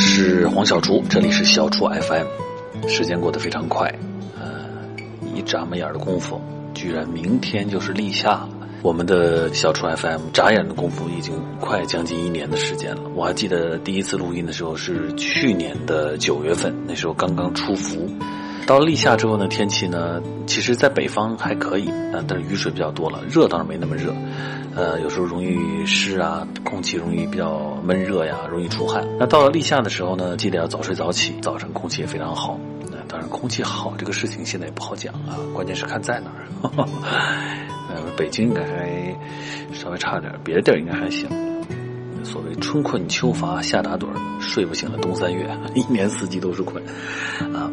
是黄小厨，这里是小厨 FM。时间过得非常快，呃，一眨巴眼的功夫，居然明天就是立夏了。我们的小厨 FM 眨眼的功夫已经快将近一年的时间了。我还记得第一次录音的时候是去年的九月份，那时候刚刚出伏。到了立夏之后呢，天气呢，其实在北方还可以，啊，但是雨水比较多了，热倒是没那么热，呃，有时候容易湿啊，空气容易比较闷热呀，容易出汗。那到了立夏的时候呢，记得要早睡早起，早晨空气也非常好。那当然，空气好这个事情现在也不好讲啊，关键是看在哪儿。呃，北京应该稍微差点，别的地儿应该还行。所谓春困秋乏夏打盹，睡不醒了冬三月，一年四季都是困，啊。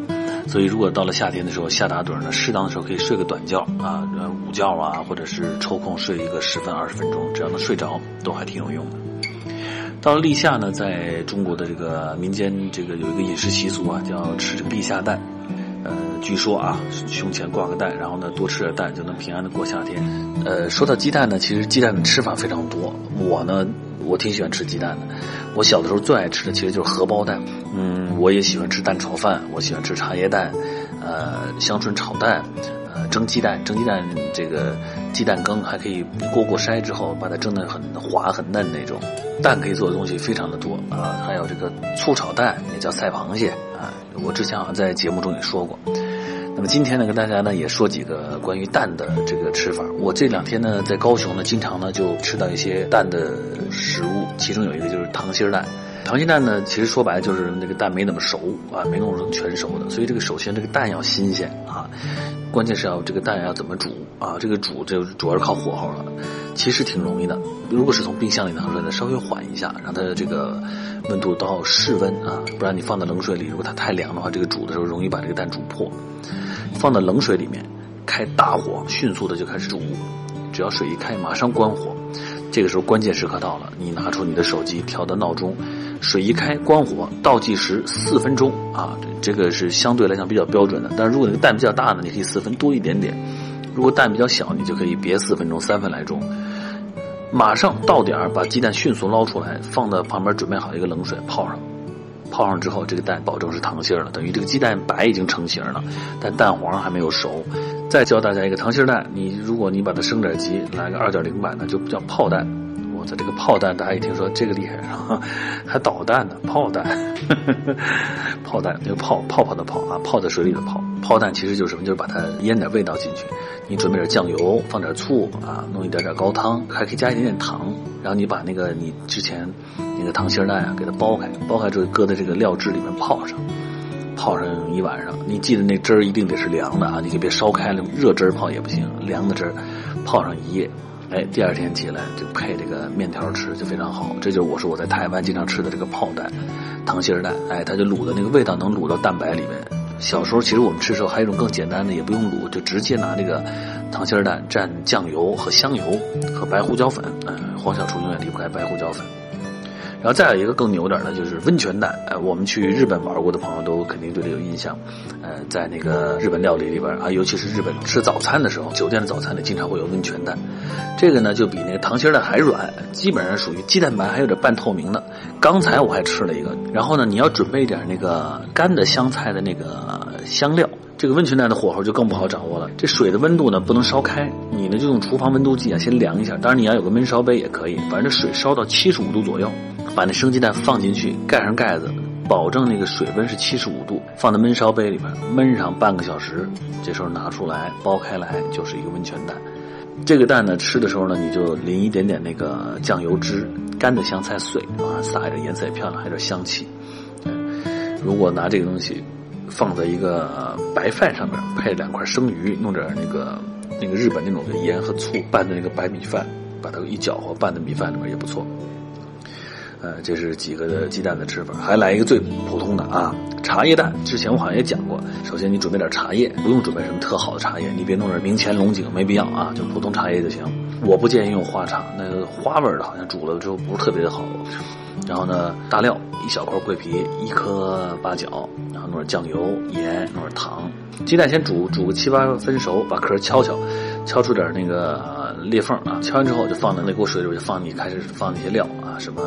所以，如果到了夏天的时候，夏打盹呢，适当的时候可以睡个短觉啊，午觉啊，或者是抽空睡一个十分二十分钟，只要能睡着，都还挺有用的。到了立夏呢，在中国的这个民间，这个有一个饮食习俗啊，叫吃这个立夏蛋。呃，据说啊，胸前挂个蛋，然后呢，多吃点蛋就能平安的过夏天。呃，说到鸡蛋呢，其实鸡蛋的吃法非常多。我呢。我挺喜欢吃鸡蛋的，我小的时候最爱吃的其实就是荷包蛋，嗯，我也喜欢吃蛋炒饭，我喜欢吃茶叶蛋，呃，香椿炒蛋，呃，蒸鸡蛋，蒸鸡蛋这个鸡蛋羹还可以过过筛之后把它蒸得很滑很嫩那种，蛋可以做的东西非常的多啊，还有这个醋炒蛋也叫赛螃蟹啊，我之前好像在节目中也说过。那么今天呢，跟大家呢也说几个关于蛋的这个吃法。我这两天呢在高雄呢，经常呢就吃到一些蛋的食物，其中有一个就是溏心蛋。溏心蛋呢，其实说白了就是那个蛋没怎么熟啊，没弄成全熟的。所以这个首先这个蛋要新鲜啊，关键是要这个蛋要怎么煮啊？这个煮就主要是靠火候了。其实挺容易的，如果是从冰箱里拿出来的，稍微缓一下，让它这个温度到室温啊，不然你放在冷水里，如果它太凉的话，这个煮的时候容易把这个蛋煮破。放到冷水里面，开大火，迅速的就开始煮。只要水一开，马上关火。这个时候关键时刻到了，你拿出你的手机调的闹钟，水一开关火，倒计时四分钟啊！这个是相对来讲比较标准的。但是如果那个蛋比较大呢，你可以四分多一点点；如果蛋比较小，你就可以别四分钟，三分来钟。马上到点儿，把鸡蛋迅速捞出来，放到旁边准备好一个冷水泡上。泡上之后，这个蛋保证是溏心儿了，等于这个鸡蛋白已经成型了，但蛋黄还没有熟。再教大家一个溏心蛋，你如果你把它升点级，来个二点零版的，就叫泡蛋。我操，这个炮蛋，大家一听说这个厉害，还导弹呢，炮蛋，炮蛋，那个泡泡泡的泡啊，泡在水里的泡。泡蛋其实就是什么？就是把它腌点味道进去。你准备点酱油，放点醋啊，弄一点点高汤，还可以加一点点糖。然后你把那个你之前那个糖心蛋啊，给它剥开，剥开之后搁在这个料汁里面泡上，泡上一晚上。你记得那汁儿一定得是凉的啊，你可别烧开了，热汁儿泡也不行，凉的汁儿泡上一夜。哎，第二天起来就配这个面条吃就非常好。这就是我说我在台湾经常吃的这个泡蛋，糖心蛋。哎，它就卤的那个味道能卤到蛋白里面。小时候其实我们吃的时候还有一种更简单的，也不用卤，就直接拿那个糖心蛋蘸酱油和香油和白胡椒粉。嗯，黄小厨永远离不开白胡椒粉。然后再有一个更牛点的，就是温泉蛋。呃，我们去日本玩过的朋友都肯定对这有印象。呃，在那个日本料理里边啊，尤其是日本吃早餐的时候，酒店的早餐里经常会有温泉蛋。这个呢，就比那个溏心蛋还软，基本上属于鸡蛋白还有点半透明的。刚才我还吃了一个。然后呢，你要准备一点那个干的香菜的那个香料。这个温泉蛋的火候就更不好掌握了。这水的温度呢不能烧开，你呢就用厨房温度计啊先量一下。当然你要有个焖烧杯也可以，反正这水烧到七十五度左右。把那生鸡蛋放进去，盖上盖子，保证那个水温是七十五度，放在焖烧杯里面焖上半个小时。这时候拿出来剥开来，就是一个温泉蛋。这个蛋呢，吃的时候呢，你就淋一点点那个酱油汁，干的香菜碎啊，撒一点颜色也漂亮，还有点香气。如果拿这个东西放在一个白饭上面，配两块生鱼，弄点那个那个日本那种的盐和醋拌的那个白米饭，把它一搅和拌在米饭里面也不错。呃，这是几个的鸡蛋的吃法，还来一个最普通的啊，茶叶蛋。之前我好像也讲过，首先你准备点茶叶，不用准备什么特好的茶叶，你别弄点明前龙井，没必要啊，就普通茶叶就行。我不建议用花茶，那个花味的好像煮了之后不是特别的好。然后呢，大料一小块桂皮，一颗八角，然后弄点酱油、盐，弄点糖。鸡蛋先煮，煮个七八分熟，把壳敲敲，敲出点那个裂缝啊。敲完之后就放在那锅水里，就放你开始放那些料啊，什么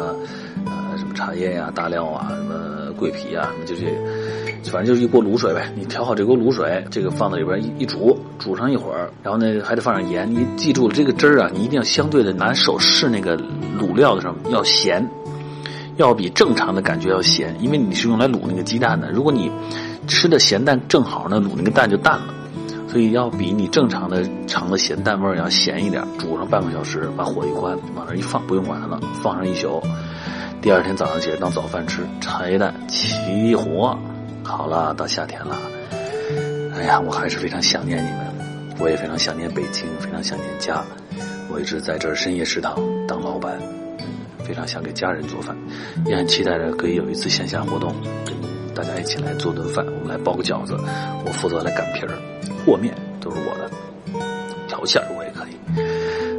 呃什么茶叶呀、大料啊，什么桂皮啊，什么就这，反正就是一锅卤水呗。你调好这锅卤水，这个放到里边一一煮，煮上一会儿，然后呢还得放上盐。你记住，这个汁儿啊，你一定要相对的拿手试那个卤料的时候要咸，要比正常的感觉要咸，因为你是用来卤那个鸡蛋的。如果你吃的咸淡正好呢，卤那个蛋就淡了。所以要比你正常的尝的咸淡味儿要咸一点，煮上半个小时，把火一关，往那一放，不用管它了，放上一宿。第二天早上起来当早饭吃，茶叶蛋齐活。好了，到夏天了，哎呀，我还是非常想念你们，我也非常想念北京，非常想念家。我一直在这深夜食堂当老板，非常想给家人做饭，也很期待着可以有一次线下活动，跟大家一起来做顿饭，我们来包个饺子，我负责来擀皮儿。和面都是我的，调馅儿我也可以。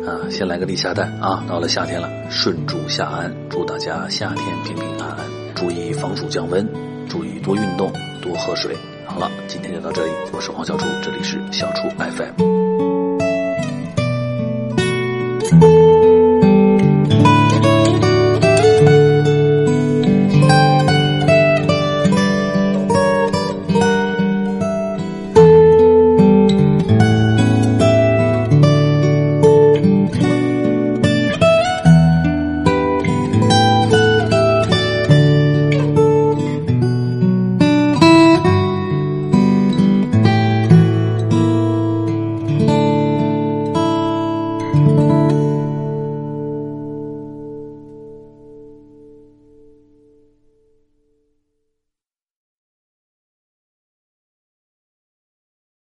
啊，先来个立夏蛋啊！到了夏天了，顺祝夏安，祝大家夏天平平安安，注意防暑降温，注意多运动，多喝水。好了，今天就到这里，我是黄小厨，这里是小厨 FM。